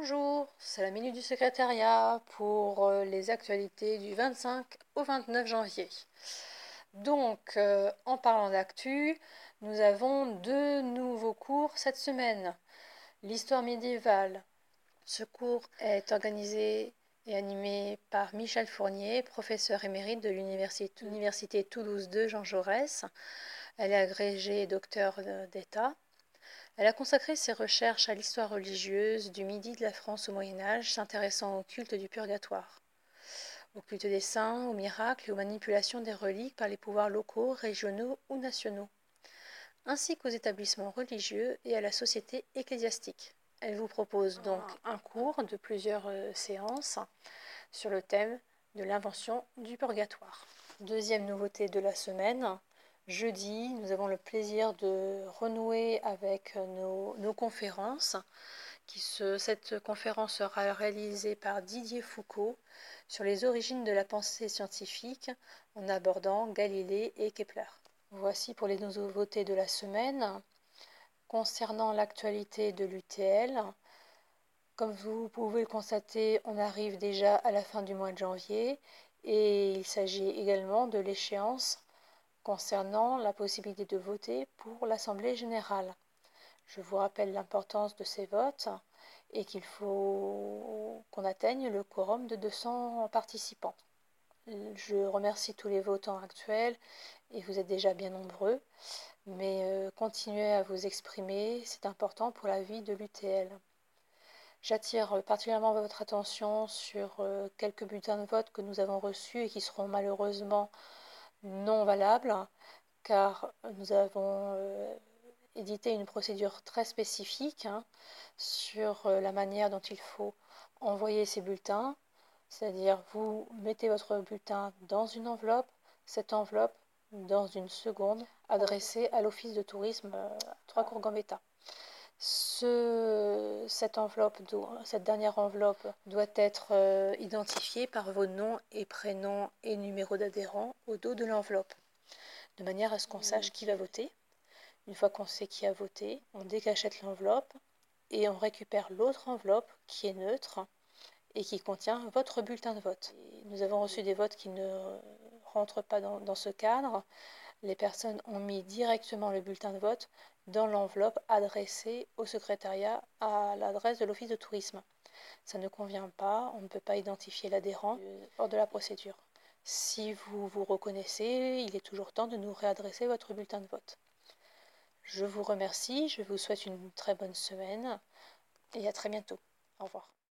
Bonjour, c'est la minute du secrétariat pour euh, les actualités du 25 au 29 janvier. Donc, euh, en parlant d'actu, nous avons deux nouveaux cours cette semaine. L'histoire médiévale. Ce cours est organisé et animé par Michel Fournier, professeur émérite de l'Université Toulouse 2 Jean Jaurès. Elle est agrégée docteur euh, d'État. Elle a consacré ses recherches à l'histoire religieuse du Midi de la France au Moyen Âge, s'intéressant au culte du purgatoire, au culte des saints, aux miracles et aux manipulations des reliques par les pouvoirs locaux, régionaux ou nationaux, ainsi qu'aux établissements religieux et à la société ecclésiastique. Elle vous propose donc un cours de plusieurs euh, séances sur le thème de l'invention du purgatoire. Deuxième nouveauté de la semaine, Jeudi, nous avons le plaisir de renouer avec nos, conférences. cette conférence sera réalisée par Didier Foucault sur les origines de la pensée scientifique en abordant Galilée et Kepler. Voici pour les nouveautés de la semaine. Concernant l'actualité de l'UTL, comme vous pouvez le constater, on arrive déjà à la fin du mois de janvier et il s'agit également de l'échéance concernant la possibilité de voter pour l'Assemblée générale. Je vous rappelle l'importance de ces votes et qu'il faut qu'on atteigne le quorum de 200 participants. Je remercie tous les votants actuels et vous êtes déjà bien nombreux, mais euh, continuez à vous exprimer, c'est important pour la vie de l'UTL. J'attire particulièrement votre attention sur euh, quelques bulletins de vote que nous avons reçus et qui seront malheureusement non valable car nous avons euh, édité une procédure très spécifique hein, sur euh, la manière dont il faut envoyer ces bulletins. C'est-à-dire vous mettez votre bulletin dans une enveloppe, cette enveloppe dans une seconde adressée à l'office de tourisme euh, trois Gambetta. cette, enveloppe, cette dernière enveloppe doit être identifiée par vos noms et prénoms et numéros d'adhérents au dos de l'enveloppe de manière à ce qu'on sache qui va voter. Une fois qu'on sait qui a voté, on décachette l'enveloppe et on récupère l'autre enveloppe qui est neutre et qui contient votre bulletin de vote. nous avons reçu des votes qui ne rentrent pas dans, dans ce cadre. Les personnes ont mis directement le bulletin de vote dans l'enveloppe adressée au secrétariat à l'adresse de l'office de tourisme. Ça ne convient pas, on ne peut pas identifier l'adhérent hors de la procédure. Si vous vous reconnaissez, il est toujours temps de nous réadresser votre bulletin de vote. Je vous remercie, je vous souhaite une très bonne semaine et à très bientôt. Au revoir.